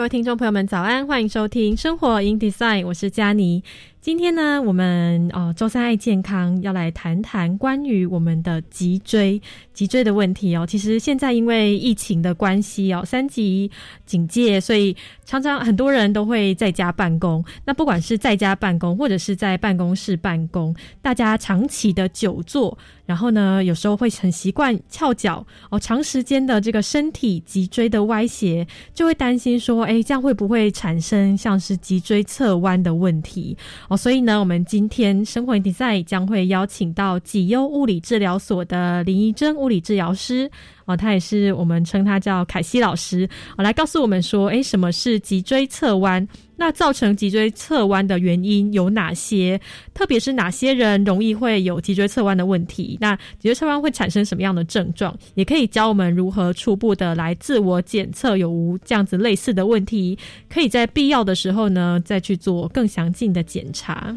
各位听众朋友们，早安！欢迎收听《生活 in Design》，我是佳妮。今天呢，我们哦，周三爱健康要来谈谈关于我们的脊椎、脊椎的问题哦。其实现在因为疫情的关系哦，三级警戒，所以常常很多人都会在家办公。那不管是在家办公，或者是在办公室办公，大家长期的久坐，然后呢，有时候会很习惯翘脚哦，长时间的这个身体脊椎的歪斜，就会担心说，哎，这样会不会产生像是脊椎侧弯的问题？哦，所以呢，我们今天生活影集赛将会邀请到济优物理治疗所的林怡珍物理治疗师，哦，他也是我们称他叫凯西老师，哦，来告诉我们说，哎，什么是脊椎侧弯？那造成脊椎侧弯的原因有哪些？特别是哪些人容易会有脊椎侧弯的问题？那脊椎侧弯会产生什么样的症状？也可以教我们如何初步的来自我检测有无这样子类似的问题，可以在必要的时候呢再去做更详尽的检查。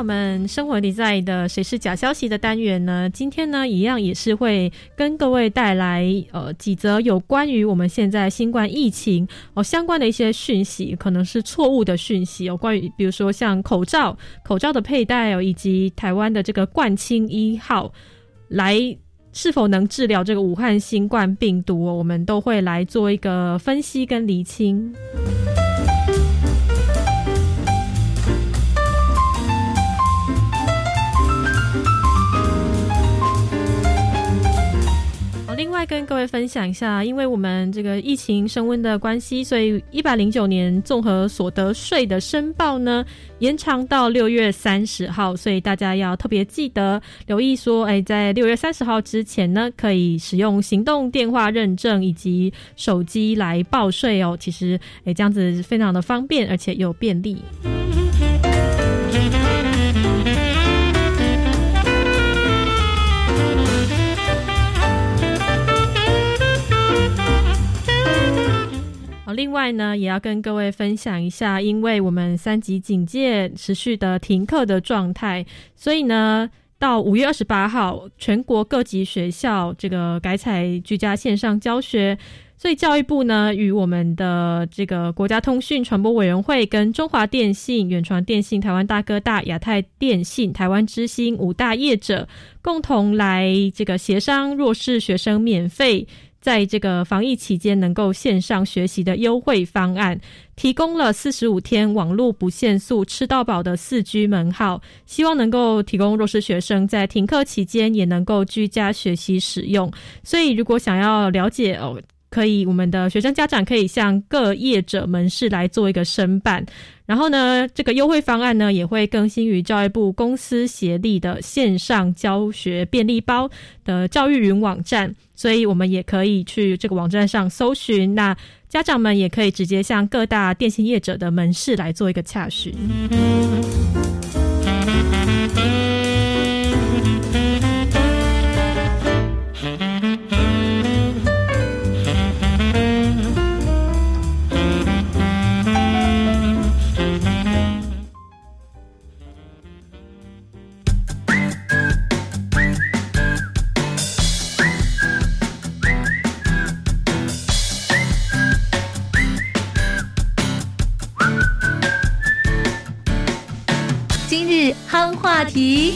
我们生活里在的谁是假消息的单元呢？今天呢，一样也是会跟各位带来呃几则有关于我们现在新冠疫情哦相关的一些讯息，可能是错误的讯息有关于比如说像口罩、口罩的佩戴哦，以及台湾的这个冠清一号来是否能治疗这个武汉新冠病毒，我们都会来做一个分析跟厘清。再跟各位分享一下，因为我们这个疫情升温的关系，所以一百零九年综合所得税的申报呢延长到六月三十号，所以大家要特别记得留意说，哎，在六月三十号之前呢，可以使用行动电话认证以及手机来报税哦。其实，哎，这样子非常的方便，而且又便利。另外呢，也要跟各位分享一下，因为我们三级警戒持续的停课的状态，所以呢，到五月二十八号，全国各级学校这个改采居家线上教学，所以教育部呢，与我们的这个国家通讯传播委员会、跟中华电信、远传电信、台湾大哥大、亚太电信、台湾之星五大业者，共同来这个协商弱势学生免费。在这个防疫期间，能够线上学习的优惠方案，提供了四十五天网络不限速、吃到饱的四 G 门号，希望能够提供弱势学生在停课期间也能够居家学习使用。所以，如果想要了解哦。可以，我们的学生家长可以向各业者门市来做一个申办，然后呢，这个优惠方案呢也会更新于教育部公司协力的线上教学便利包的教育云网站，所以我们也可以去这个网站上搜寻。那家长们也可以直接向各大电信业者的门市来做一个洽询。话题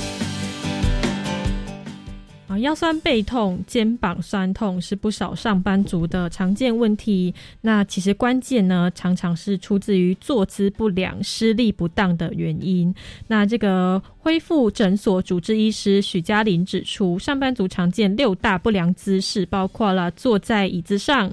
啊。腰酸背痛、肩膀酸痛是不少上班族的常见问题。那其实关键呢，常常是出自于坐姿不良、施力不当的原因。那这个恢复诊所主治医师许嘉玲指出，上班族常见六大不良姿势，包括了坐在椅子上、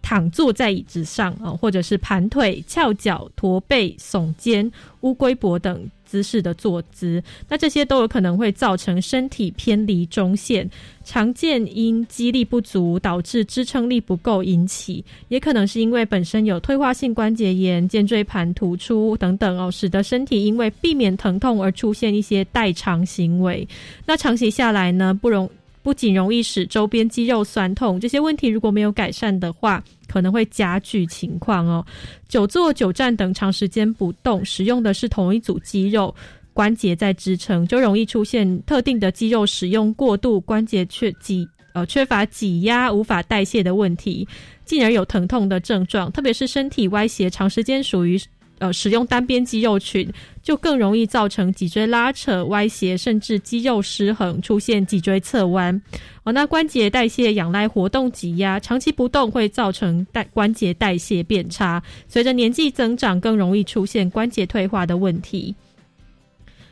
躺坐在椅子上啊，或者是盘腿、翘脚、驼背、耸肩、乌龟脖等。姿势的坐姿，那这些都有可能会造成身体偏离中线，常见因肌力不足导致支撑力不够引起，也可能是因为本身有退化性关节炎、肩椎盘突出等等哦，使得身体因为避免疼痛而出现一些代偿行为。那长期下来呢，不容不仅容易使周边肌肉酸痛，这些问题如果没有改善的话。可能会加剧情况哦。久坐、久站等长时间不动，使用的是同一组肌肉关节在支撑，就容易出现特定的肌肉使用过度，关节缺挤呃缺乏挤压，无法代谢的问题，进而有疼痛的症状。特别是身体歪斜，长时间属于。呃，使用单边肌肉群就更容易造成脊椎拉扯、歪斜，甚至肌肉失衡，出现脊椎侧弯。哦，那关节代谢仰赖活动挤压，长期不动会造成代关节代谢变差，随着年纪增长，更容易出现关节退化的问题。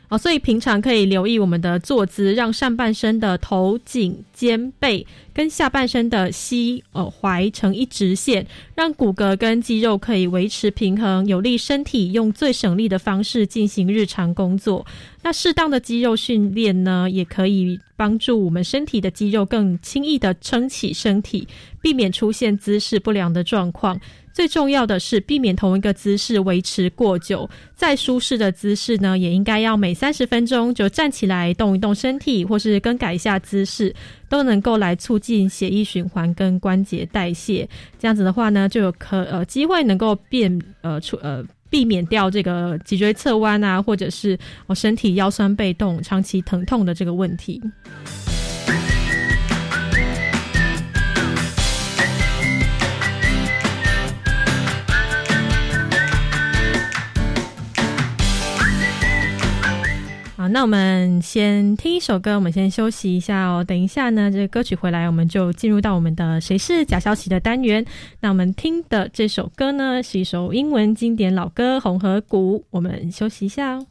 哦，所以平常可以留意我们的坐姿，让上半身的头颈肩背跟下半身的膝呃踝成一直线，让骨骼跟肌肉可以维持平衡，有利身体用最省力的方式进行日常工作。那适当的肌肉训练呢，也可以帮助我们身体的肌肉更轻易的撑起身体，避免出现姿势不良的状况。最重要的是避免同一个姿势维持过久。再舒适的姿势呢，也应该要每三十分钟就站起来动一动身体，或是更改一下姿势，都能够来促进血液循环跟关节代谢。这样子的话呢，就有可呃机会能够变呃出呃。避免掉这个脊椎侧弯啊，或者是我身体腰酸背痛、长期疼痛的这个问题。那我们先听一首歌，我们先休息一下哦。等一下呢，这个歌曲回来，我们就进入到我们的“谁是假消息”的单元。那我们听的这首歌呢，是一首英文经典老歌《红河谷》。我们休息一下哦。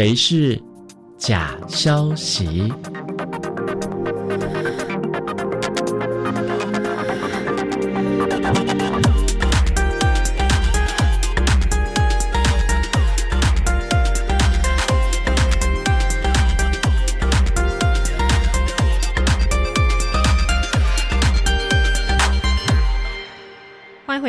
谁是假消息？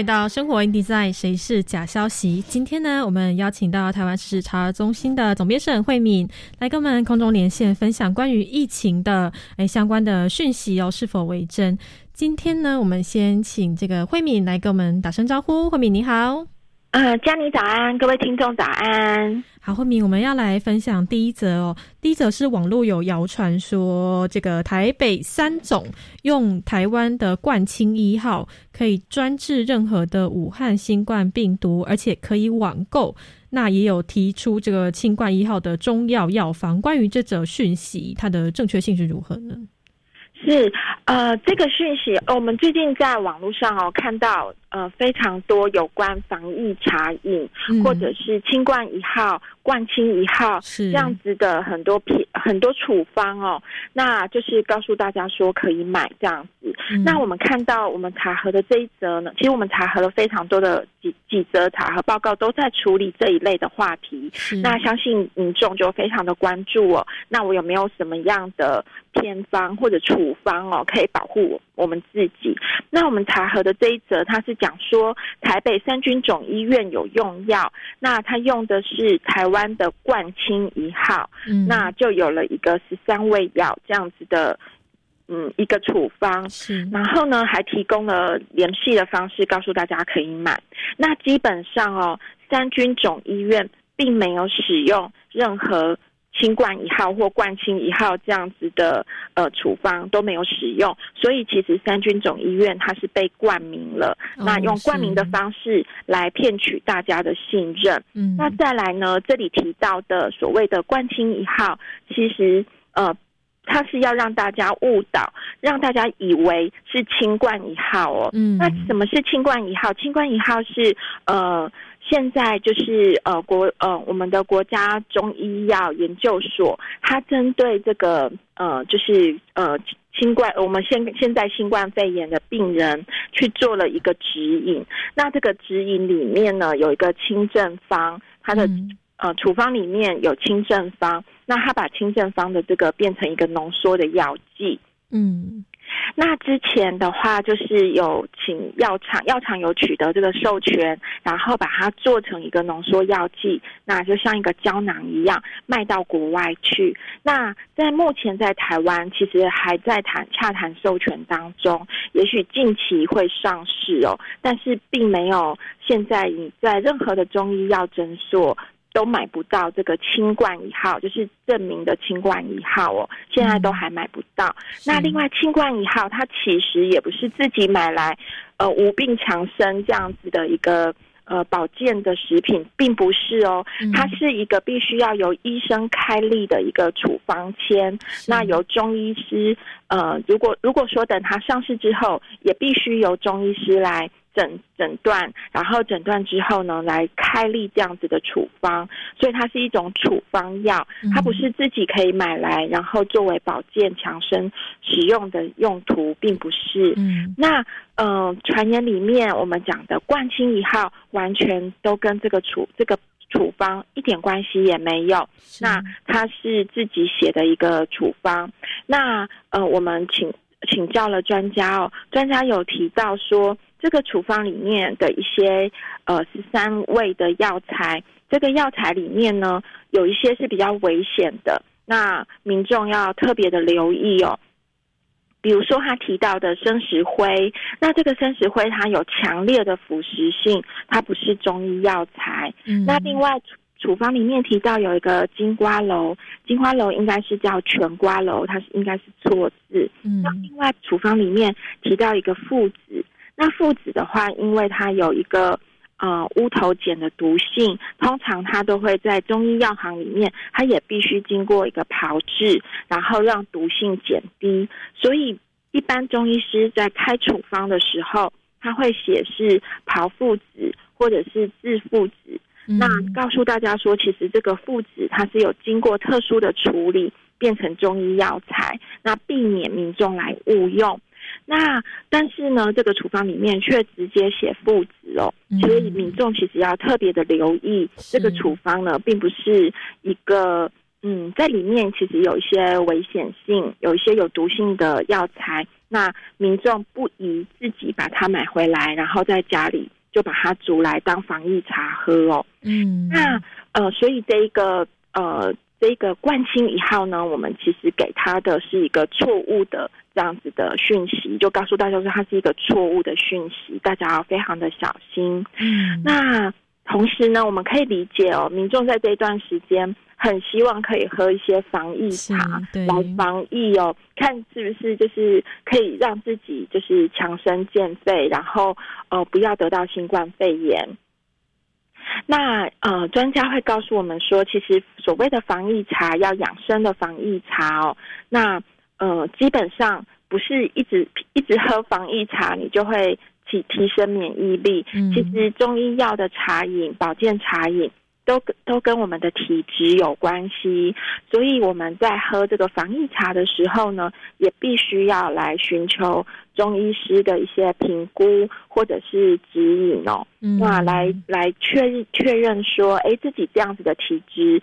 回到生活 in design，谁是假消息？今天呢，我们邀请到台湾市查中心的总编审慧敏来跟我们空中连线，分享关于疫情的诶相关的讯息哦，是否为真？今天呢，我们先请这个慧敏来跟我们打声招呼。慧敏你好，呃，佳妮早安，各位听众早安。好，慧敏，我们要来分享第一则哦。第一则是网络有谣传说，这个台北三总用台湾的冠清一号可以专治任何的武汉新冠病毒，而且可以网购。那也有提出这个清冠一号的中药药方。关于这则讯息，它的正确性是如何呢？是，呃，这个讯息，呃我们最近在网络上哦看到，呃，非常多有关防疫茶饮、嗯。或者是清冠一号、冠清一号是这样子的很多品很多处方哦，那就是告诉大家说可以买这样子。嗯那我们看到我们查核的这一则呢，其实我们查核了非常多的几几则查核报告，都在处理这一类的话题。是那相信民众就非常的关注哦。那我有没有什么样的偏方或者处方哦，可以保护我我们自己？那我们查核的这一则，它是讲说台北三军总医院有用药，那它用的是台湾的冠清一号，嗯那就有了一个十三味药这样子的，嗯，一个处方。是然后呢，还提供了联系的方式，告诉大家可以买。那基本上哦，三军总医院并没有使用任何清冠一号或冠清一号这样子的呃处方都没有使用，所以其实三军总医院它是被冠名了，哦那用冠名的方式来骗取大家的信任。嗯那再来呢，这里提到的所谓的冠清一号，其实呃，它是要让大家误导，让大家以为是清冠一号哦。嗯那什么是清冠一号？清冠一号是呃，现在就是呃国呃我们的国家中医药研究所，它针对这个呃就是呃。新冠，我们现现在新冠肺炎的病人去做了一个指引。那这个指引里面呢，有一个清症方，它的嗯呃处方里面有清症方，那它把清症方的这个变成一个浓缩的药剂。嗯那之前的话，就是有请药厂，药厂有取得这个授权，然后把它做成一个浓缩药剂，那就像一个胶囊一样卖到国外去。那在目前在台湾，其实还在谈洽谈授权当中，也许近期会上市哦，但是并没有现在你在任何的中医药诊所。都买不到这个清冠一号，就是证明的清冠一号哦，现在都还买不到。那另外清冠一号，它其实也不是自己买来，呃，无病强身这样子的一个呃保健的食品，并不是哦，嗯它是一个必须要由医生开立的一个处方签，那由中医师呃，如果如果说等它上市之后，也必须由中医师来。诊诊断，然后诊断之后呢，来开立这样子的处方，所以它是一种处方药，它不是自己可以买来，然后作为保健强身使用的用途，并不是。嗯那呃，传言里面我们讲的冠心一号，完全都跟这个处这个处方一点关系也没有。那它是自己写的一个处方。那呃，我们请请教了专家哦，专家有提到说，这个处方里面的一些呃十三味的药材，这个药材里面呢，有一些是比较危险的，那民众要特别的留意哦。比如说他提到的生石灰，那这个生石灰它有强烈的腐蚀性，它不是中医药材。嗯那另外处处方里面提到有一个金瓜楼，金瓜楼应该是叫全瓜楼，它是应该是错字。嗯那另外处方里面提到一个附子，那附子的话，因为它有一个呃乌头碱的毒性，通常它都会在中医药行里面，它也必须经过一个炮制，然后让毒性减低。所以一般中医师在开处方的时候，他会写是炮附子或者是制附子。嗯那告诉大家说，其实这个附子它是有经过特殊的处理，变成中医药材，那避免民众来误用。那但是呢，这个处方里面却直接写附子哦，嗯。所以民众其实要特别的留意，是。这个处方呢，并不是一个嗯，在里面其实有一些危险性，有一些有毒性的药材，那民众不宜自己把它买回来，然后在家里就把它煮来当防疫茶喝哦。嗯，那呃，所以这一个呃，这一个冠清一号呢，我们其实给他的是一个错误的这样子的讯息，就告诉大家说它是一个错误的讯息，大家要非常的小心。嗯那同时呢，我们可以理解哦，民众在这一段时间很希望可以喝一些防疫茶对来防疫哦，看是不是就是可以让自己就是强身健肺，然后呃不要得到新冠肺炎。那呃，专家会告诉我们说，其实所谓的防疫茶要养生的防疫茶哦，那呃基本上不是一直 一直喝防疫茶，你就会提提升免疫力。嗯其实中医药的茶饮、保健茶饮都跟都跟我们的体质有关系，所以我们在喝这个防疫茶的时候呢，也必须要来寻求中医师的一些评估或者是指引哦。嗯那来来确认确认说，哎，自己这样子的体质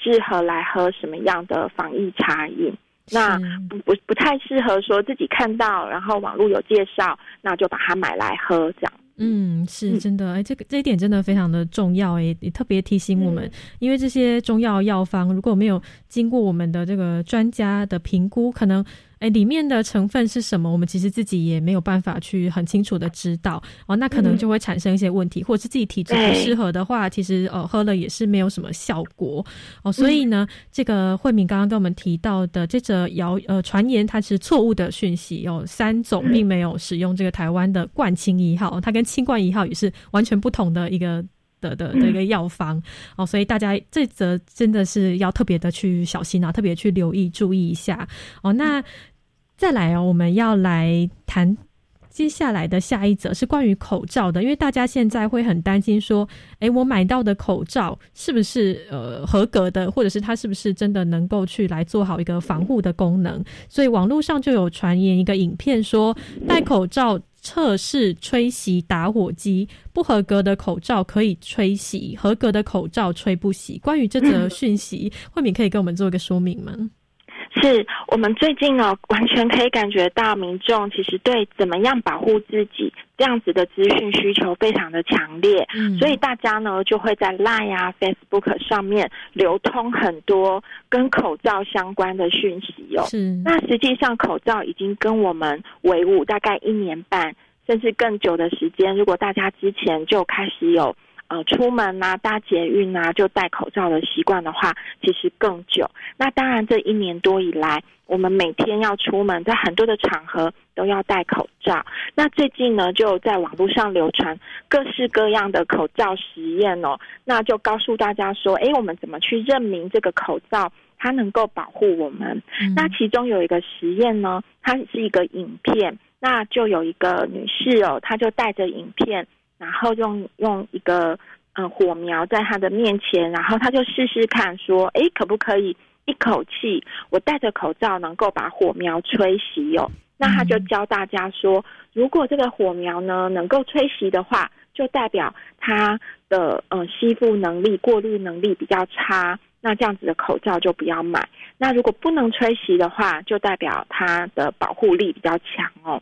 适合来喝什么样的防疫茶饮？那不不不太适合说自己看到，然后网络有介绍，那就把它买来喝这样。嗯，是嗯。真的，哎，这个这一点真的非常的重要，哎，也特别提醒我们，嗯。因为这些中药药方如果没有经过我们的这个专家的评估，可能哎里面的成分是什么，我们其实自己也没有办法去很清楚的知道哦，那可能嗯。就会产生一些问题，或者是自己体质不适合的话，其实呃喝了也是没有什么效果。哦，所以呢，这个慧敏刚刚跟我们提到的这则谣呃传言，它是错误的讯息哦，三种并没有使用这个台湾的冠清一号，它跟清冠一号也是完全不同的一个。的的的一个药方。哦，所以大家这则真的是要特别的去小心啊，特别去留意注意一下。哦。那再来哦，我们要来谈接下来的下一则是关于口罩的，因为大家现在会很担心说，诶，我买到的口罩是不是呃合格的，或者是它是不是真的能够去来做好一个防护的功能？所以网络上就有传言一个影片说，戴口罩测试吹洗打火机，不合格的口罩可以吹洗，合格的口罩吹不洗。关于这则讯息，慧敏可以跟我们做一个说明吗？是我们最近呢，完全可以感觉到民众其实对怎么样保护自己这样子的资讯需求非常的强烈，嗯所以大家呢就会在 Line 啊、Facebook 上面流通很多跟口罩相关的讯息哦。是那实际上，口罩已经跟我们为伍大概一年半，甚至更久的时间。如果大家之前就开始有呃出门啊、搭捷运啊就戴口罩的习惯的话，其实更久。那当然，这一年多以来，我们每天要出门，在很多的场合都要戴口罩。那最近呢，就在网络上流传各式各样的口罩实验哦，那就告诉大家说，诶，我们怎么去证明这个口罩？它能够保护我们。嗯那其中有一个实验呢，它是一个影片，那就有一个女士哦，她就带着影片，然后用用一个嗯火苗在他的面前，然后他就试试看说，诶，可不可以一口气我戴着口罩能够把火苗吹熄哦？那他就教大家说，如果这个火苗呢能够吹熄的话，就代表它的呃吸附能力、过滤能力比较差。那这样子的口罩就不要买。那如果不能吹熄的话，就代表它的保护力比较强哦。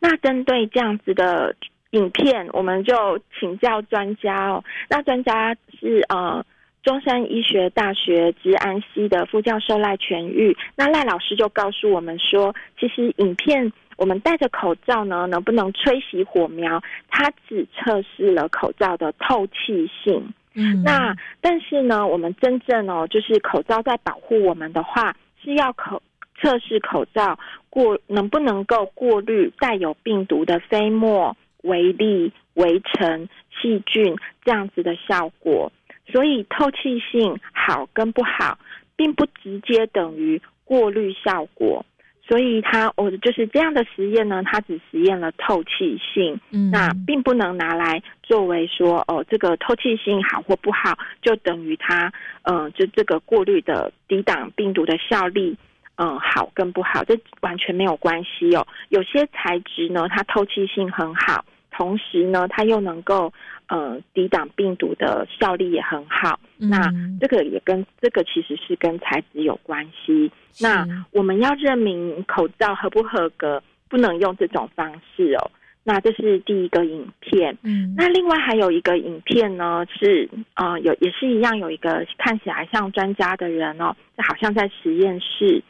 那针对这样子的影片，我们就请教专家哦。那专家是呃中山医学大学治安系的副教授赖全玉。那赖老师就告诉我们说，其实影片我们戴着口罩呢，能不能吹熄火苗，它只测试了口罩的透气性。嗯那但是呢，我们真正哦，就是口罩在保护我们的话，是要口测试口罩过能不能够过滤带有病毒的飞沫、微粒、微尘、细菌这样子的效果。所以透气性好跟不好，并不直接等于过滤效果。所以它我就是这样的实验呢，它只实验了透气性，嗯，那并不能拿来作为说哦，这个透气性好或不好，就等于它呃，就这个过滤的抵挡病毒的效力。嗯，好跟不好，这完全没有关系哦。有些材质呢，它透气性很好，同时呢，它又能够呃抵挡病毒的效力也很好。那嗯这个也跟这个其实是跟材质有关系。那我们要认明口罩合不合格，不能用这种方式哦。那这是第一个影片。嗯，那另外还有一个影片呢，是呃有也是一样有一个看起来像专家的人哦，这好像在实验室。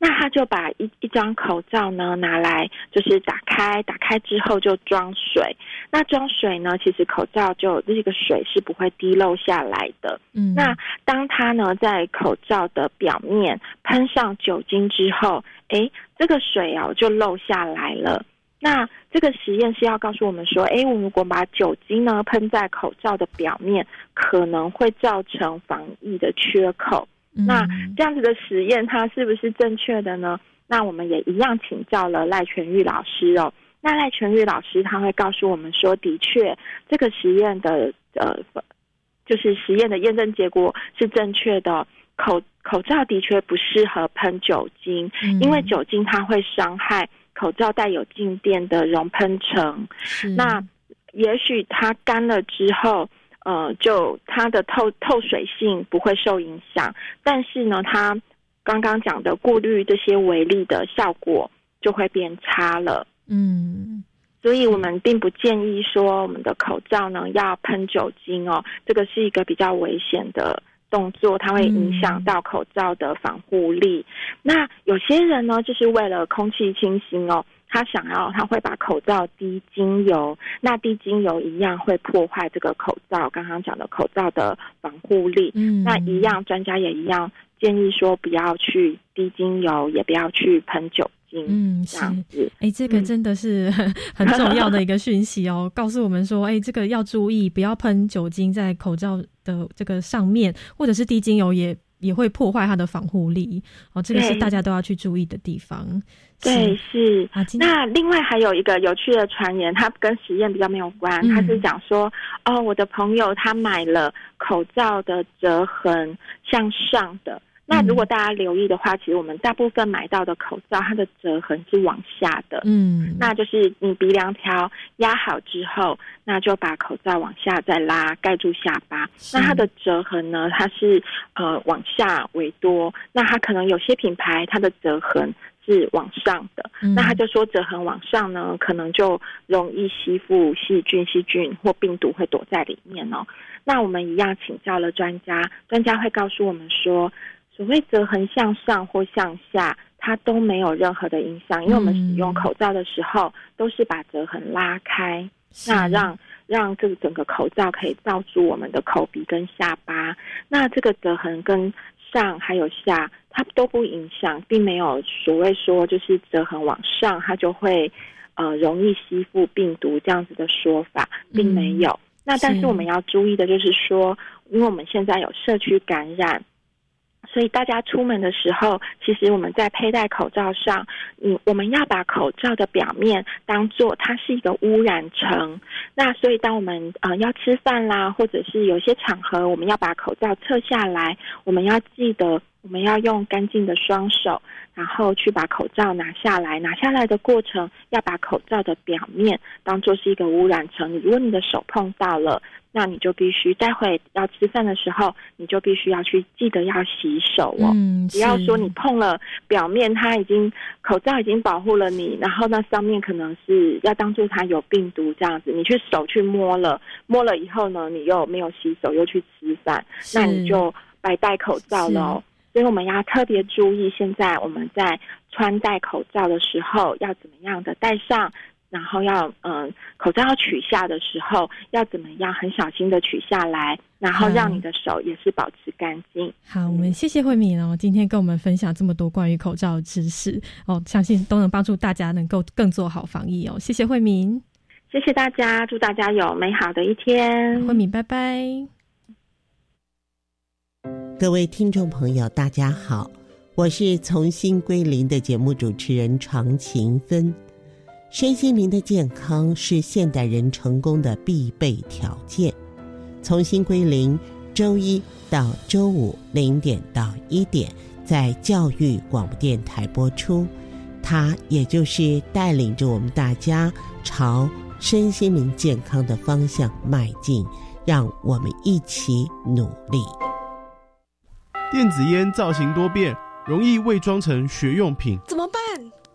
那他就把一一张口罩呢拿来，就是打开，打开之后就装水。那装水呢，其实口罩就这个水是不会滴漏下来的。嗯，那当他呢在口罩的表面喷上酒精之后，诶，这个水哦就漏下来了。那这个实验是要告诉我们说，诶，我们如果把酒精呢喷在口罩的表面，可能会造成防疫的缺口。那嗯这样子的实验，它是不是正确的呢？那我们也一样请教了赖全玉老师哦。那赖全玉老师他会告诉我们说，的确这个实验的呃，就是实验的验证结果是正确的哦。口口罩的确不适合喷酒精，嗯因为酒精它会伤害口罩带有静电的熔喷层。那也许它干了之后，呃，就它的透透水性不会受影响，但是呢，它刚刚讲的过滤这些微粒的效果就会变差了。嗯所以我们并不建议说我们的口罩呢要喷酒精哦，这个是一个比较危险的动作，它会影响到口罩的防护力。那有些人呢，就是为了空气清新哦，他想要他会把口罩滴精油，那滴精油一样会破坏这个口罩刚刚讲的口罩的防护力。嗯，那一样，专家也一样建议说不要去滴精油，也不要去喷酒精，嗯是这样子。哎，这个嗯真的是很 很重要的一个讯息哦，告诉我们说，哎，这个要注意，不要喷酒精在口罩的这个上面，或者是滴精油也也会破坏它的防护力哦，这个是大家都要去注意的地方。对，是是。啊，那另外还有一个有趣的传言，它跟实验比较没有关，嗯它是讲说，哦，我的朋友他买了口罩的折痕向上的。那如果大家留意的话，其实我们大部分买到的口罩，它的折痕是往下的。嗯，那就是你鼻梁条压好之后，那就把口罩往下再拉，盖住下巴。那它的折痕呢，它是呃往下为多。那它可能有些品牌它的折痕是往上的，嗯那他就说折痕往上呢，可能就容易吸附细菌、细菌或病毒会躲在里面哦。那我们一样请教了专家，专家会告诉我们说，所谓折痕向上或向下，它都没有任何的影响，因为我们使用嗯口罩的时候都是把折痕拉开，那让让这个整个口罩可以罩住我们的口鼻跟下巴。那这个折痕跟上还有下，它都不影响，并没有所谓说就是折痕往上，它就会呃容易吸附病毒这样子的说法，并没有。那但是是我们要注意的就是说，因为我们现在有社区感染。所以大家出门的时候，其实我们在佩戴口罩上，嗯，我们要把口罩的表面当做它是一个污染层。那所以当我们呃要吃饭啦，或者是有些场合，我们要把口罩撤下来，我们要记得我们要用干净的双手，然后去把口罩拿下来。拿下来的过程，要把口罩的表面当做是一个污染层。如果你的手碰到了，那你就必须待会要吃饭的时候，你就必须要去记得要洗手哦。嗯，不要说你碰了表面，它已经口罩已经保护了你，然后那上面可能是要当做它有病毒这样子，你去手去摸了，摸了以后呢，你又没有洗手，又去吃饭，那你就白戴口罩了哦。所以我们要特别注意，现在我们在穿戴口罩的时候要怎么样的戴上，然后要嗯、口罩要取下的时候要怎么样很小心的取下来，然后让你的手也是保持干净。好，我们谢谢慧敏哦，今天跟我们分享这么多关于口罩的知识哦，相信都能帮助大家能够更做好防疫哦。谢谢慧敏，谢谢大家，祝大家有美好的一天。慧敏，拜拜。各位听众朋友，大家好，我是从新归零的节目主持人常勤芬。身心灵的健康是现代人成功的必备条件。从新归零，周一到周五零点到一点，在教育广播电台播出。它也就是带领着我们大家朝身心灵健康的方向迈进，让我们一起努力。电子烟造型多变。容易伪装成学用品，怎么办？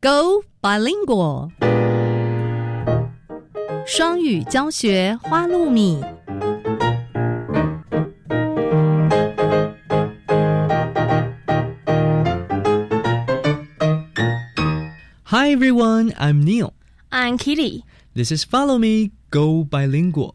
Go bilingual，双语教学花露米。Hi everyone, I'm Neil. I'm Kitty. This is Follow Me, Go Bilingual.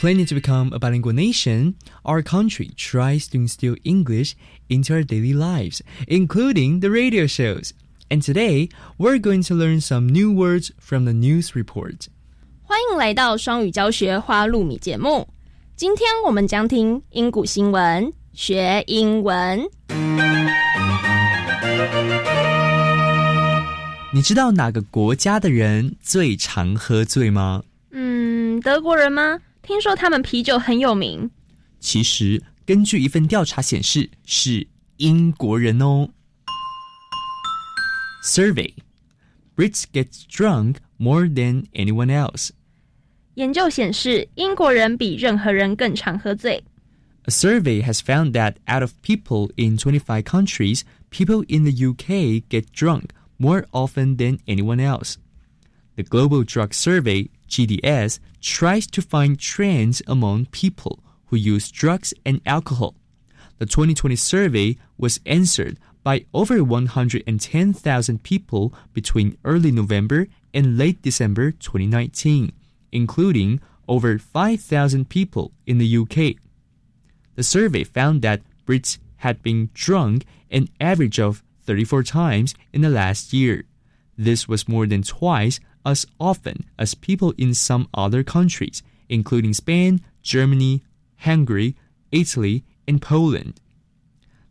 Planning to become a bilingual nation, our country tries to instill English into our daily lives, including the radio shows. And today, we're going to learn some new words from the news report. 欢迎来到双语教学花露米节目。今天我们将听英古新闻，学英文。你知道哪个国家的人最常喝醉吗？嗯，德国人吗？ 听说他们啤酒很有名。其实，根据一份调查显示，是英国人哦。Survey: Brits get drunk more than anyone else. 研究显示，英国人比任何人更常喝醉。A survey has found that out of people in 25 countries, people in the UK get drunk more often than anyone else. The Global Drug Survey, GDS, tries to find trends among people who use drugs and alcohol. The 2020 survey was answered by over 110,000 people between early November and late December 2019, including over 5,000 people in the UK. The survey found that Brits had been drunk an average of 34 times in the last year. This was more than twice as often as people in some other countries, including Spain, Germany, Hungary, Italy, and Poland.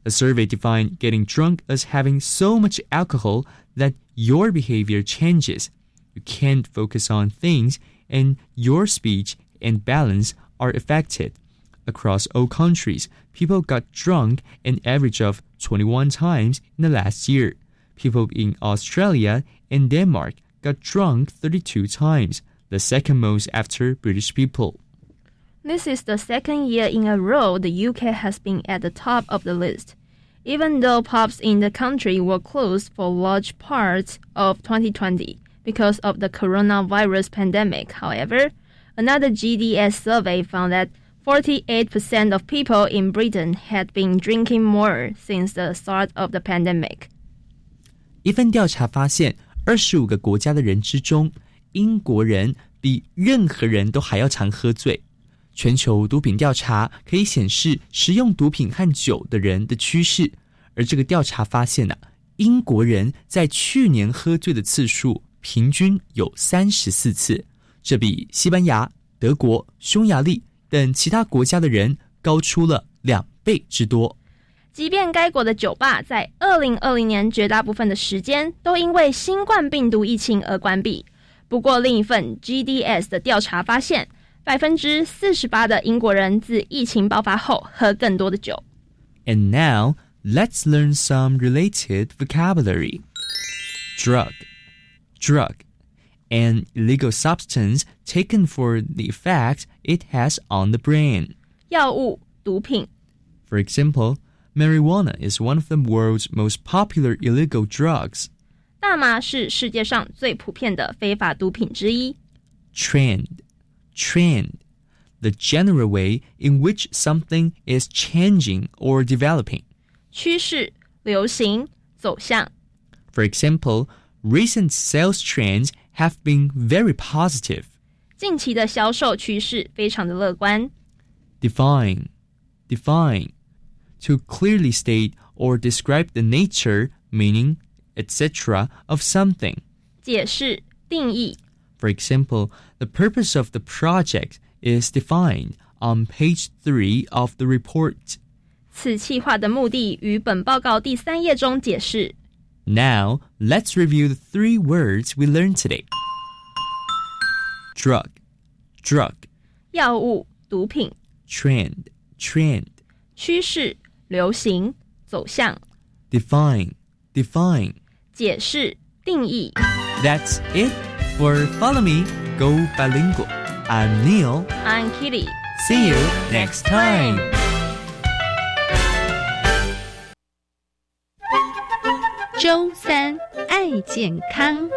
The survey defined getting drunk as having so much alcohol that your behavior changes. You can't focus on things, and your speech and balance are affected. Across all countries, people got drunk an average of 21 times in the last year. People in Australia and Denmark got drunk 32 times, the second most after British people. This is the second year in a row the UK has been at the top of the list. Even though pubs in the country were closed for large parts of 2020 because of the coronavirus pandemic, however, another GDS survey found that 48% of people in Britain had been drinking more since the start of the pandemic. 一份调查发现， 二十五个国家的人之中，英国人比任何人都还要常喝醉。全球毒品调查可以显示食用毒品和酒的人的趋势，而这个调查发现呢、英国人在去年喝醉的次数平均有三十四次，这比西班牙、德国、匈牙利等其他国家的人高出了两倍之多。即便该国的酒吧在二零二零年绝大部分的时间都因为新冠病毒疫情而关闭，不过另一份 GDS 的调查发现，百分之四十八的英国人自疫情爆发后喝更多的酒。 And now let's learn some related vocabulary. Drug, drug, an illegal substance taken for the effect it has on the brain. 药物、毒品， For example, marijuana is one of the world's most popular illegal drugs. 大麻是世界上最普遍的非法毒品之一。 Trend, trend, the general way in which something is changing or developing. 趋势、流行、走向。 For example, recent sales trends have been very positive. 近期的销售趋势非常的乐观。 Define, define, to clearly state or describe the nature, meaning, etc. of something. 解释、定义。 For example, the purpose of the project is defined on page 3 of the report. 此企划的目的于本报告第三页中解释。 Now, let's review the three words we learned today. Drug, drug, 药物、毒品、 trend, trend, 趋势、 流行、走向、define, define. 解释、定义。That's it for Follow Me, Go Bilingual. I'm Neil. I'm Kitty. See you next time. 周三爱健康。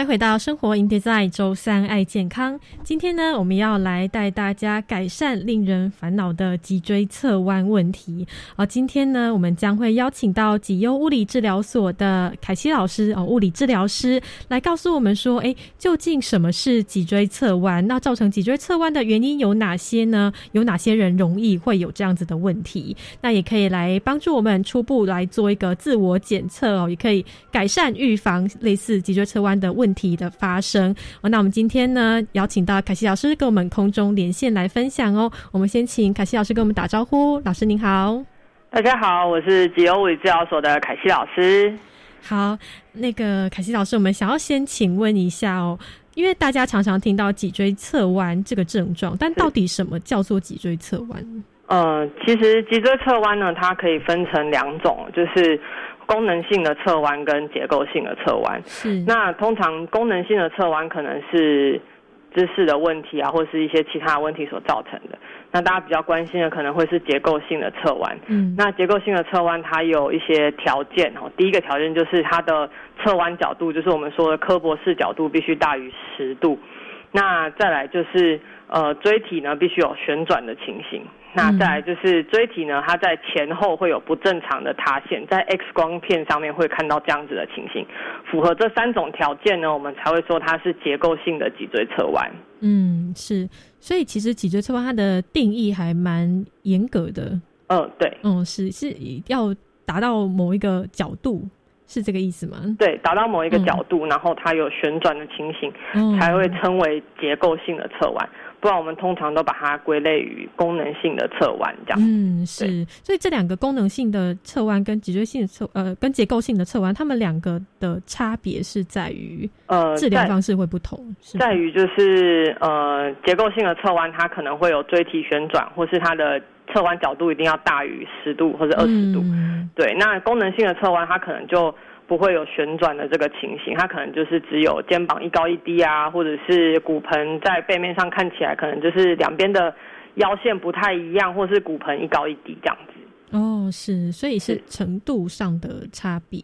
欢迎回到生活 in design 周三爱健康。今天呢，我们要来带大家改善令人烦恼的脊椎侧弯问题。哦，今天呢，我们将会邀请到脊优物理治疗所的凯西老师哦，物理治疗师来告诉我们说，诶，究竟什么是脊椎侧弯？那造成脊椎侧弯的原因有哪些呢？有哪些人容易会有这样子的问题？那也可以来帮助我们初步来做一个自我检测哦，也可以改善预防类似脊椎侧弯的问题的发生。哦，那我们今天呢，邀请到凯西老师跟我们空中连线来分享哦。我们先请凯西老师跟我们打招呼，老师您好。大家好，我是吉欧物理治疗所的凯西老师。好，那个凯西老师，我们想要先请问一下哦，因为大家常常听到脊椎侧弯这个症状，但到底什么叫做脊椎侧弯？呃，其实脊椎侧弯呢，它可以分成两种，就是功能性的侧弯跟结构性的侧弯。是那通常功能性的侧弯可能是姿势的问题啊，或是一些其他问题所造成的。那大家比较关心的可能会是结构性的侧弯。嗯那结构性的侧弯它有一些条件哦。第一个条件就是它的侧弯角度，就是我们说的科博士角度必须大于十度。那再来就是呃椎体呢必须有旋转的情形。那再来就是椎体呢，它在前后会有不正常的塌陷，在 X 光片上面会看到这样子的情形。符合这三种条件呢，我们才会说它是结构性的脊椎侧弯。嗯，是，所以其实脊椎侧弯它的定义还蛮严格的。嗯，对，嗯，是是要达到某一个角度，是这个意思吗？对，达到某一个角度，然后它有旋转的情形，嗯才会称为结构性的侧弯。不然我们通常都把它归类于功能性的侧弯这样。嗯，是，所以这两个功能性的侧弯跟脊椎性的侧呃跟结构性的侧弯，它们两个的差别是在于呃治疗方式会不同，是在于就是呃结构性的侧弯，它可能会有椎体旋转，或是它的侧弯角度一定要大于十度或者二十度。嗯对，那功能性的侧弯，它可能就不会有旋转的这个情形，它可能就是只有肩膀一高一低啊，或者是骨盆在背面上看起来可能就是两边的腰线不太一样，或是骨盆一高一低这样子。哦，是，所以是程度上的差别。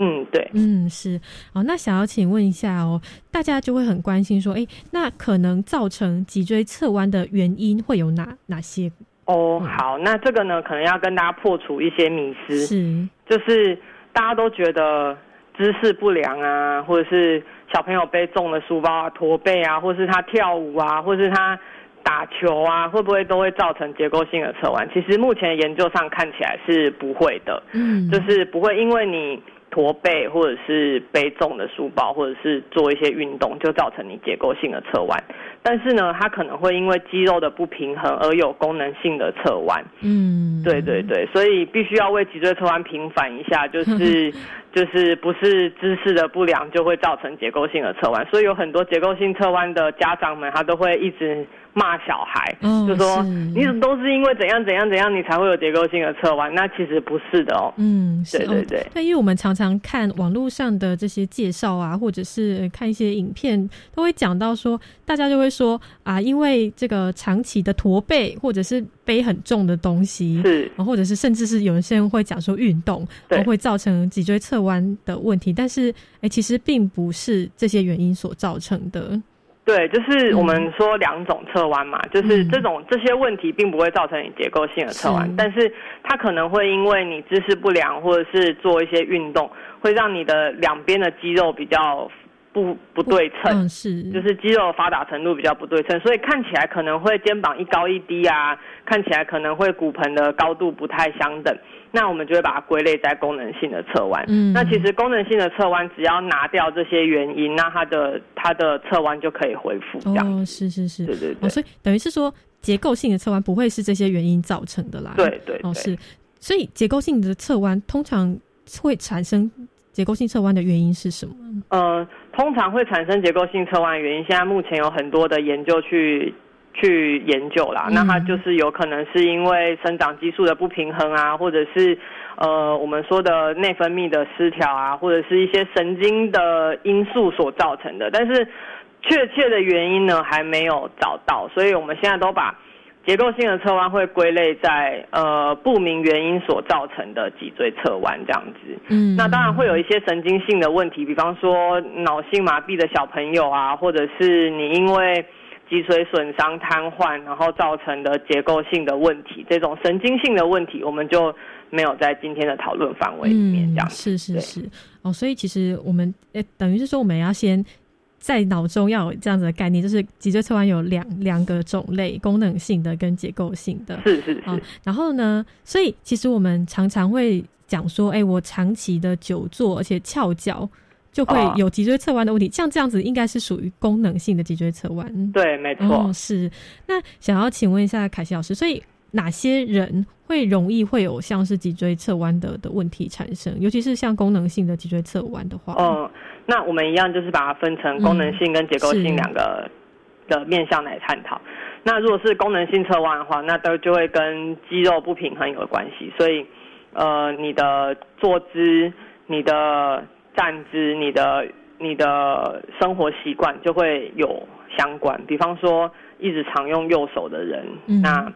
嗯，对，嗯，是。哦，那想要请问一下哦，大家就会很关心说，哎，那可能造成脊椎侧弯的原因会有哪哪些？哦，好，那这个呢，可能要跟大家破除一些迷思，是，就是大家都觉得姿势不良啊，或者是小朋友背重的书包啊、驼背啊，或是他跳舞啊，或是他打球啊，会不会都会造成结构性的侧弯？其实目前研究上看起来是不会的，嗯，就是不会因为你驼背或者是背重的书包，或者是做一些运动，就造成你结构性的侧弯。但是呢，它可能会因为肌肉的不平衡而有功能性的侧弯。嗯，对对对，所以必须要为脊椎侧弯平反一下，就 是就是不是姿势的不良就会造成结构性的侧弯。所以有很多结构性侧弯的家长们，他都会一直骂小孩，哦就说你都是因为怎样怎样怎样，你才会有结构性的侧弯。那其实不是的哦。嗯，是对对对哦。那因为我们常常看网络上的这些介绍啊，或者是呃看一些影片，都会讲到说，大家就会说啊，因为这个长期的驼背，或者是背很重的东西，是，或者是甚至是有些人会讲说运动对都会造成脊椎侧弯的问题，但是哎，其实并不是这些原因所造成的。对，就是我们说两种侧弯嘛，就是这种这些问题并不会造成你结构性的侧弯，但是它可能会因为你姿势不良或者是做一些运动，会让你的两边的肌肉比较不不对称，嗯，是，就是肌肉发达程度比较不对称，所以看起来可能会肩膀一高一低啊，看起来可能会骨盆的高度不太相等。那我们就会把它归类在功能性的侧弯。嗯那其实功能性的侧弯只要拿掉这些原因，那它的它的侧弯就可以恢复。哦，是是是，对对对哦，所以等于是说结构性的侧弯不会是这些原因造成的啦。对对哦是，所以结构性的侧弯通常会产生结构性侧弯的原因是什么？呃，通常会产生结构性侧弯的原因，现在目前有很多的研究去去研究啦。嗯那它就是有可能是因为生长激素的不平衡啊，或者是呃我们说的内分泌的失调啊，或者是一些神经的因素所造成的。但是确切的原因呢还没有找到，所以我们现在都把结构性的侧弯会归类在呃不明原因所造成的脊椎侧弯这样子。嗯那当然会有一些神经性的问题，比方说脑性麻痹的小朋友啊，或者是你因为脊髓损伤、瘫痪，然后造成的结构性的问题，这种神经性的问题，我们就没有在今天的讨论范围里面这样。嗯、是是是哦，所以其实我们诶，等于是说我们要先。在脑中要有这样子的概念，就是脊椎侧弯有两两个种类，功能性的跟结构性的。是是是。啊，然后呢，所以其实我们常常会讲说，哎、我长期的久坐而且翘脚，就会哦有脊椎侧弯的问题。像这样子应该是属于功能性的脊椎侧弯。对，没错。哦，是。那想要请问一下凯西老师，所以哪些人会容易会有像是脊椎侧弯的的问题产生？尤其是像功能性的脊椎侧弯的话，嗯，那我们一样就是把它分成功能性跟结构性两个的面向来探讨。那如果是功能性侧弯的话，那都就会跟肌肉不平衡有关系，所以呃，你的坐姿、你的站姿、你的你的生活习惯就会有相关。比方说，一直常用右手的人，嗯那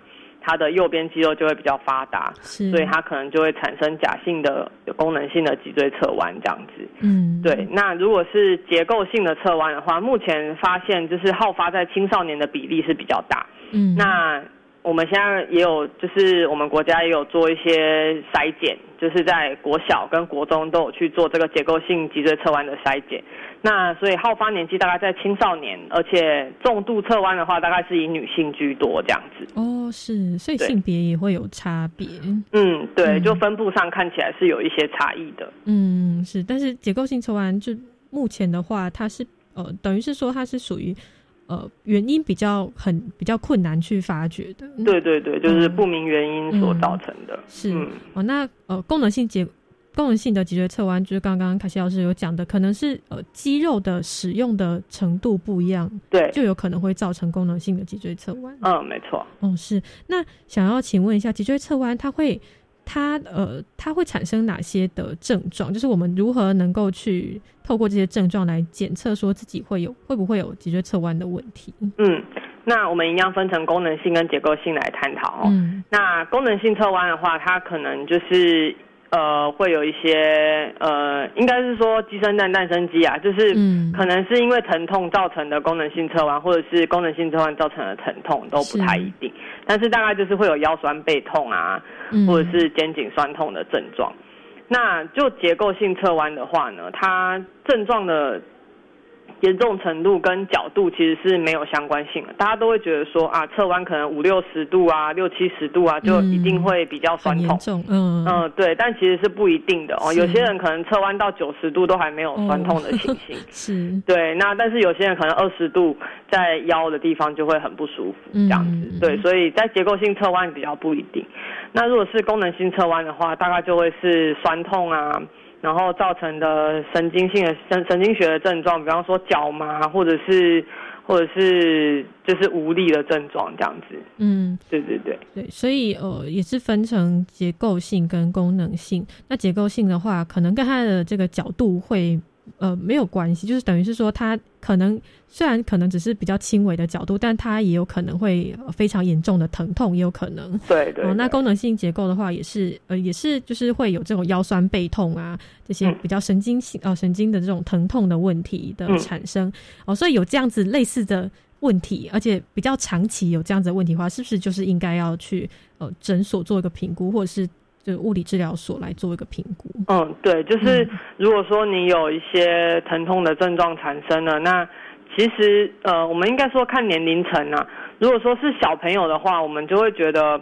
他的右边肌肉就会比较发达，所以他可能就会产生假性的有功能性的脊椎侧弯这样子。嗯，对，那如果是结构性的侧弯的话，目前发现就是好发在青少年的比例是比较大。嗯，那我们现在也有，就是我们国家也有做一些筛检，就是在国小跟国中都有去做这个结构性脊椎侧弯的筛检。那所以好发年纪大概在青少年，而且重度侧弯的话，大概是以女性居多这样子。哦，是，所以性别也会有差别。嗯，对，就分布上看起来是有一些差异的。嗯，是，但是结构性侧弯就目前的话，它是呃，等于是说它是属于呃原因比较很比较困难去发掘的。对对对，就是不明原因所造成的。是、嗯哦，那呃功能性结功能性的脊椎侧弯，就是刚刚凯西老师有讲的，可能是呃肌肉的使用的程度不一样，对，就有可能会造成功能性的脊椎侧弯。嗯，没错。哦，是。那想要请问一下，脊椎侧弯它会它呃它会产生哪些的症状？就是我们如何能够去透过这些症状来检测，说自己会有会不会有脊椎侧弯的问题？嗯，那我们一样分成功能性跟结构性来探讨哦。嗯那功能性侧弯的话，它可能就是呃会有一些呃，应该是说鸡生蛋，蛋生鸡啊，就是嗯。可能是因为疼痛造成的功能性侧弯，或者是功能性侧弯造成的疼痛都不太一定，但是大概就是会有腰酸背痛啊，嗯。或者是肩颈酸痛的症状。那就结构性侧弯的话呢，它症状的严重程度跟角度其实是没有相关性的。大家都会觉得说啊，侧弯可能五六十度啊，六七十度啊，就一定会比较酸痛。嗯嗯，对，但其实是不一定的哦。有些人可能侧弯到九十度都还没有酸痛的情形。是，对，那但是有些人可能二十度在腰的地方就会很不舒服，嗯这样子。对，所以在结构性侧弯比较不一定。那如果是功能性侧弯的话，大概就会是酸痛啊，然后造成的神经性的神神经学的症状，比方说脚麻，或者是或者是就是无力的症状这样子。嗯，对对对。对，所以呃也是分成结构性跟功能性。那结构性的话，可能跟它的这个角度会呃没有关系，就是等于是说它可能虽然可能只是比较轻微的角度，但它也有可能会呃非常严重的疼痛，也有可能。对对哦，那功能性结构的话，也是呃也是就是会有这种腰酸背痛啊这些比较神经性呃神经的这种疼痛的问题的嗯产生。哦，所以有这样子类似的。问题，而且比较长期有这样子的问题的话，是不是就是应该要去呃诊所做一个评估，或者是就物理治疗所来做一个评估？嗯，对，就是如果说你有一些疼痛的症状产生了，那其实呃，我们应该说看年龄层啊。如果说是小朋友的话，我们就会觉得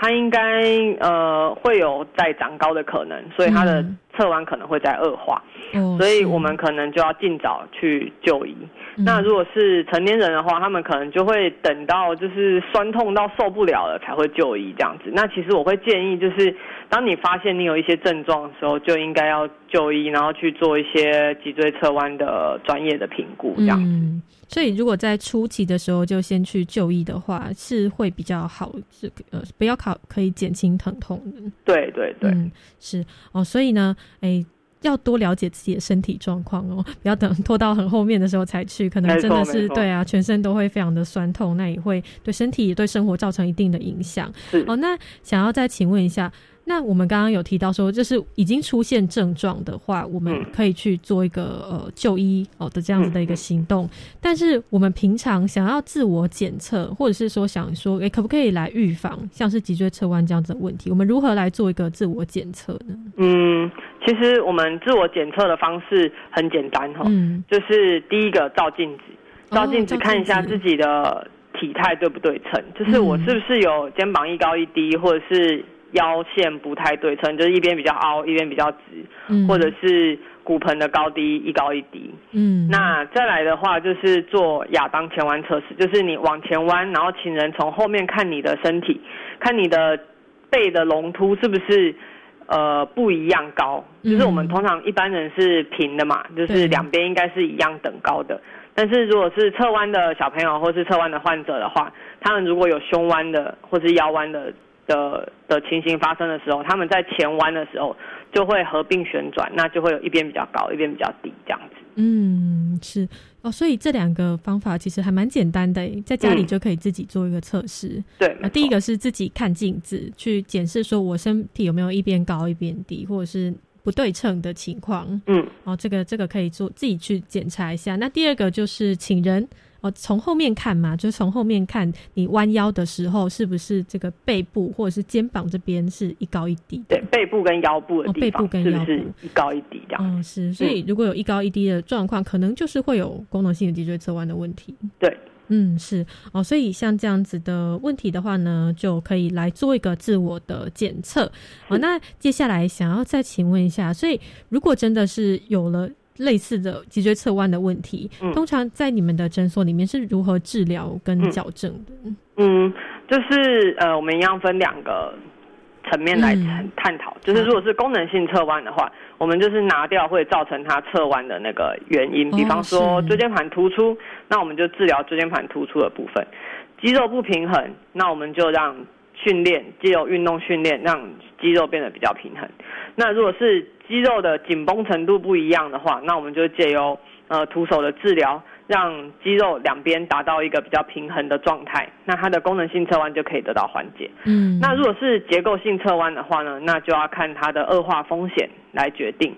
他应该呃会有再长高的可能，所以他的侧弯可能会再恶化，哦所以我们可能就要尽早去就医。那如果是成年人的话，他们可能就会等到就是酸痛到受不了了才会就医这样子。那其实我会建议，就是当你发现你有一些症状的时候，就应该要就医，然后去做一些脊椎侧弯的专业的评估这样。嗯，所以如果在初期的时候就先去就医的话，是会比较好，是呃不要考可以减轻疼痛的。对对对，嗯，是哦，所以呢，哎。要多了解自己的身体状况哦，不要等拖到很后面的时候才去，可能真的是对啊，全身都会非常的酸痛，那也会对身体、对生活造成一定的影响。哦，那想要再请问一下，那我们刚刚有提到说，就是已经出现症状的话，我们可以去做一个呃就医哦的这样子的一个行动。但是我们平常想要自我检测，或者是说想说，诶，可不可以来预防像是脊椎侧弯这样子的问题？我们如何来做一个自我检测呢？嗯，其实我们自我检测的方式很简单哈，嗯就是第一个照镜子，照镜子看一下自己的体态对不对称，就是我是不是有肩膀一高一低，或者是腰线不太对称，就是一边比较凹，一边比较直，嗯或者是骨盆的高低一高一低。嗯，那再来的话就是做亚当前弯测试，就是你往前弯，然后请人从后面看你的身体，看你的背的龙突是不是呃不一样高。就是我们通常一般人是平的嘛，就是对两边应该是一样等高的。但是如果是侧弯的小朋友或是侧弯的患者的话，他们如果有胸弯的或是腰弯的的的情形发生的时候，他们在前弯的时候就会合并旋转，那就会有一边比较高，一边比较低这样子。嗯，是哦，所以这两个方法其实还蛮简单的，在家里嗯就可以自己做一个测试。对，那第一个是自己看镜子，去检视说我身体有没有一边高一边低，或者是不对称的情况。嗯，哦，这个这个可以做自己去检查一下。那第二个就是请人哦，从后面看嘛，就从后面看你弯腰的时候，是不是这个背部或者是肩膀这边是一高一低的？对，背部跟腰部的哦，地方、背部跟腰部是是一高一低这样？嗯，是，所以如果有一高一低的状况，可能就是会有功能性的脊椎侧弯的问题。对，嗯，是哦，所以像这样子的问题的话呢，就可以来做一个自我的检测。哦，那接下来想要再请问一下，所以如果真的是有了类似的脊椎侧弯的问题，嗯。通常在你们的诊所里面是如何治疗跟嗯。矫正的？嗯，就是呃，我们一样分两个层面来嗯。探探讨。就是如果是功能性侧弯的话，我们就是拿掉会造成它侧弯的那个原因，比方说椎间盘突出，那我们就治疗椎间盘突出的部分；肌肉不平衡，那我们就让训练肌肉运动训练，让肌肉变得比较平衡。那如果是肌肉的紧绷程度不一样的话，那我们就借由呃徒手的治疗，让肌肉两边达到一个比较平衡的状态，那它的功能性侧弯就可以得到缓解。嗯，那如果是结构性侧弯的话呢，那就要看它的恶化风险来决定。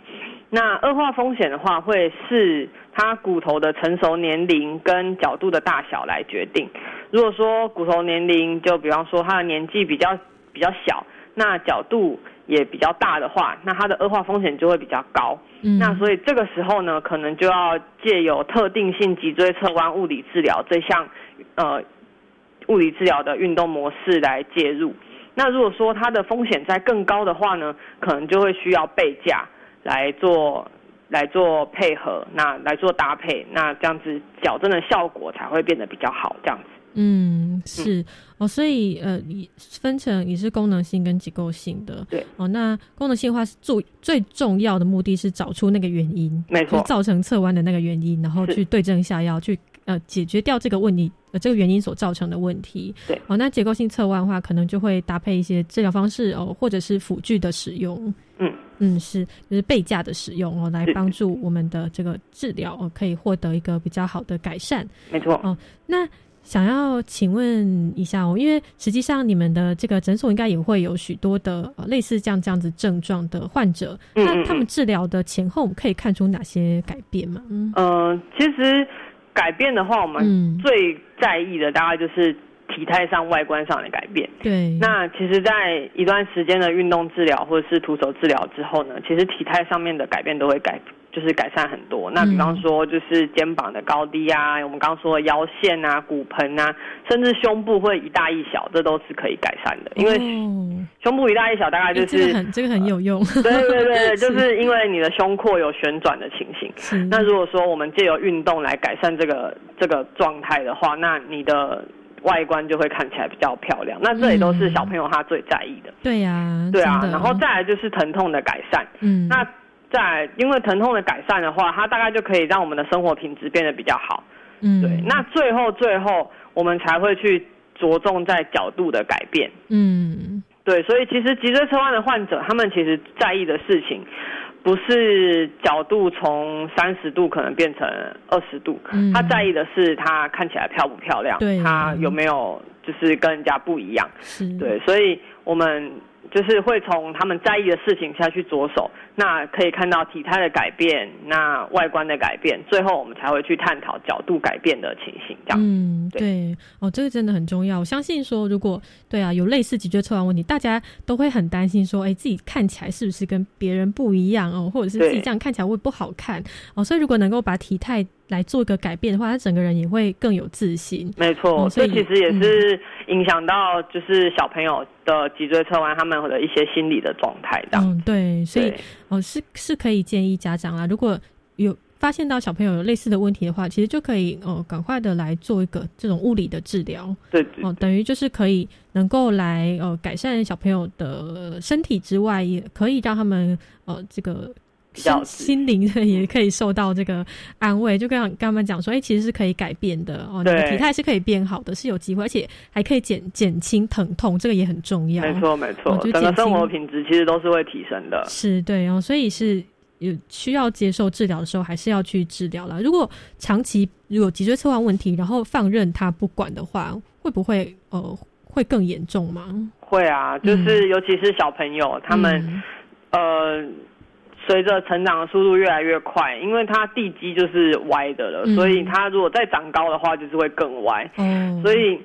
那恶化风险的话，会视它骨头的成熟年龄跟角度的大小来决定。如果说骨头年龄，就比方说它的年纪比较比较小，那角度也比较大的话，那它的恶化风险就会比较高。嗯那所以这个时候呢，可能就要借由特定性脊椎侧弯物理治疗这项呃物理治疗的运动模式来介入。那如果说它的风险在更高的话呢，可能就会需要背架来做来做配合，那来做搭配，那这样子矫正的效果才会变得比较好。这样子，嗯，是哦，所以呃，你分成也是功能性跟结构性的。对哦，那功能性的话是最最重要的目的是找出那个原因，没错就是造成侧弯的那个原因，然后去对症下药，去呃解决掉这个问题，呃这个原因所造成的问题。对哦，那结构性侧弯的话，可能就会搭配一些治疗方式哦，或者是辅具的使用。嗯嗯，是就是背架的使用哦，来帮助我们的这个治疗哦，可以获得一个比较好的改善。没错。哦，那想要请问一下哦，因为实际上你们的这个诊所应该也会有许多的、呃、类似这样这样子症状的患者，嗯嗯那他们嗯治疗的前后，我们可以看出哪些改变吗？嗯呃，其实改变的话，我们嗯最在意的大概就是体态上、外观上的改变。对，那其实，在一段时间的运动治疗或者是徒手治疗之后呢，其实体态上面的改变都会改，就是改善很多。那比方说，就是肩膀的高低啊，我们刚刚说的腰线啊、骨盆啊，甚至胸部会一大一小，这都是可以改善的。因为哦胸部一大一小，大概就是、个很这个很有用，对对对，就是因为你的胸廓有旋转的情形。是那如果说我们借由运动来改善这个这个状态的话，那你的外观就会看起来比较漂亮。那这也都是小朋友他最在意的。对呀、对啊，然后再来就是疼痛的改善。嗯，那再来因为疼痛的改善的话，它大概就可以让我们的生活品质变得比较好。嗯对，那最后最后我们才会去着重在角度的改变。嗯对，所以其实脊椎侧弯的患者，他们其实在意的事情，不是角度从三十度可能变成二十度，嗯。他在意的是他看起来漂不漂亮，对。他有没有就是跟人家不一样。对，所以我们就是会从他们在意的事情下去着手，那可以看到体态的改变，那外观的改变，最后我们才会去探讨角度改变的情形，这样。嗯，对，哦，这个真的很重要。我相信说，如果对啊有类似脊椎侧弯问题，大家都会很担心说，哎，自己看起来是不是跟别人不一样哦，或者是自己这样看起来会不好看哦。所以如果能够把体态来做一个改变的话，他整个人也会更有自信。没错，哦所以这其实也是影响到就是小朋友的脊椎侧弯他们的一些心理的状态，这样。嗯，对，所以哦是是可以建议家长啊，如果有发现到小朋友有类似的问题的话，其实就可以哦赶快的来做一个这种物理的治疗。对对哦，等于就是可以能够来呃改善小朋友的身体之外，也可以让他们呃这个。较心心灵也可以受到这个安慰，就跟跟他们讲说，哎、其实是可以改变的哦，你的对体态是可以变好的，是有机会，而且还可以减减轻疼痛，这个也很重要。没错没错整个生活品质其实都是会提升的。是对哦，所以是有需要接受治疗的时候，还是要去治疗了。如果长期如果脊椎侧弯问题，然后放任他不管的话，会不会呃会更严重吗？会啊，就是尤其是小朋友，他们、嗯呃，随着成长的速度越来越快，因为它地基就是歪的了，嗯所以它如果再长高的话，就是会更歪。嗯，所以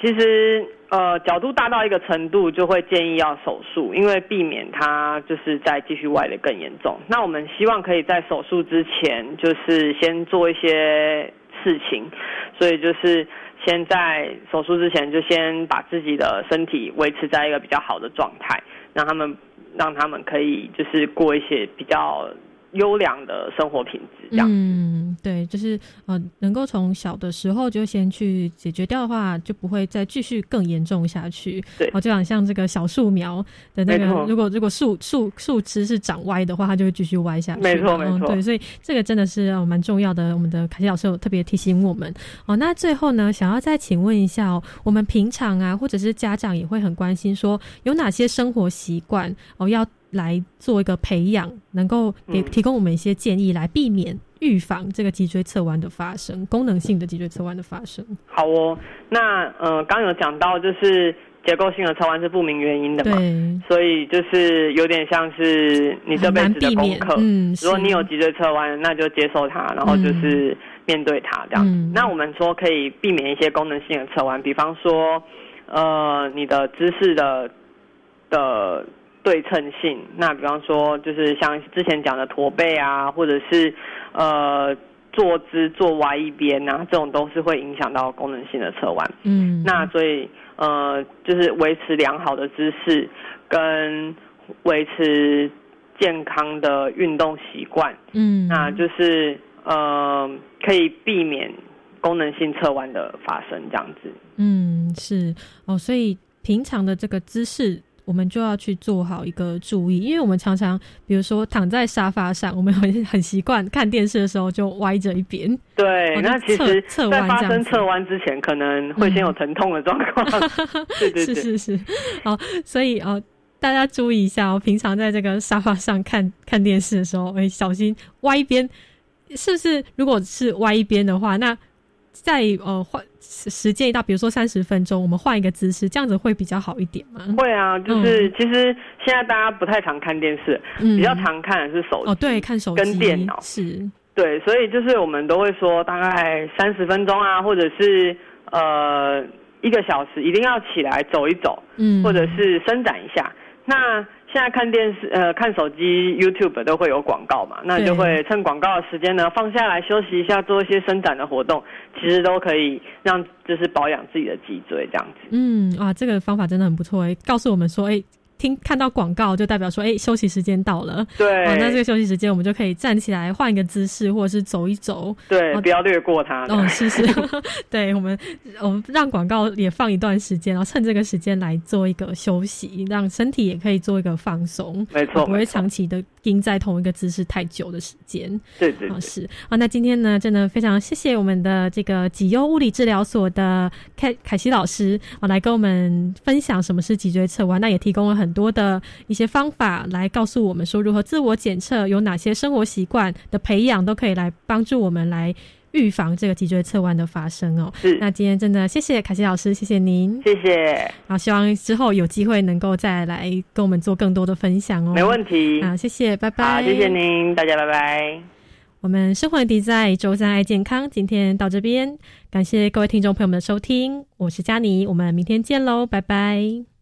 其实呃角度大到一个程度，就会建议要手术，因为避免它就是再继续歪的更严重。那我们希望可以在手术之前，就是先做一些事情，所以就是先在手术之前就先把自己的身体维持在一个比较好的状态，让他们让他们可以就是过一些比较优良的生活品质，这样。嗯，对，就是呃，能够从小的时候就先去解决掉的话，就不会再继续更严重下去。对哦，就好像这个小树苗的那个，如果如果树树树枝是长歪的话，它就会继续歪下去。没错没错嗯对，所以这个真的是呃蛮重要的。我们的凯西老师有特别提醒我们哦。那最后呢，想要再请问一下哦，我们平常啊，或者是家长也会很关心说，有哪些生活习惯哦要来做一个培养，能够给嗯提供我们一些建议，来避免预防这个脊椎侧弯的发生，功能性的脊椎侧弯的发生。好哦，那呃，刚有讲到就是结构性的侧弯是不明原因的嘛，对，所以就是有点像是你这辈子的功课。嗯如果你有脊椎侧弯，那就接受它，然后就是面对它这样子。嗯那我们说可以避免一些功能性的侧弯，比方说呃你的姿势的的对称性。那比方说，就是像之前讲的驼背啊，或者是呃坐姿坐歪一边啊，这种都是会影响到功能性的侧弯。嗯，那所以呃，就是维持良好的姿势跟维持健康的运动习惯，嗯，那就是呃可以避免功能性侧弯的发生，这样子。嗯，是哦，所以平常的这个姿势，我们就要去做好一个注意，因为我们常常，比如说躺在沙发上，我们很很习惯看电视的时候就歪着一边。对，哦那其实在侧弯发生侧弯之前，可能会先有疼痛的状况。对对对，是是是，好，所以哦，大家注意一下哦，平常在这个沙发上看 看电视的时候，哎，小心歪一边。是不是？如果是歪一边的话，那在呃换时时间一到，比如说三十分钟，我们换一个姿势，这样子会比较好一点吗？会啊，就是、其实现在大家不太常看电视，嗯比较常看的是手机、哦，对，看手机跟电脑。是，对，所以就是我们都会说，大概三十分钟啊，或者是呃一个小时，一定要起来走一走，嗯或者是伸展一下。那现在看电视、呃看手机、YouTube 都会有广告嘛，那就会趁广告的时间呢，放下来休息一下，做一些伸展的活动，其实都可以让就是保养自己的脊椎这样子。嗯啊，这个方法真的很不错哎，告诉我们说，哎，听看到广告就代表说，哎，休息时间到了。对哦，那这个休息时间我们就可以站起来换一个姿势，或者是走一走。对，哦不要略过它。哦，是是，对我们，我们让广告也放一段时间，然后趁这个时间来做一个休息，让身体也可以做一个放松，没错不会长期的盯在同一个姿势太久的时间。对，对对啊是啊，那今天呢，真的非常谢谢我们的这个脊优物理治疗所的凯凯西老师啊，来跟我们分享什么是脊椎侧弯，那也提供了很多的一些方法来告诉我们说如何自我检测，有哪些生活习惯的培养都可以来帮助我们来预防这个脊椎侧弯的发生哦。是，那今天真的谢谢凯西老师，谢谢您，谢谢，好，希望之后有机会能够再来跟我们做更多的分享哦。没问题。啊，谢谢，拜拜。好，谢谢您，大家拜拜。我们生活的在周三爱健康，今天到这边，感谢各位听众朋友们的收听，我是佳妮，我们明天见喽，拜拜。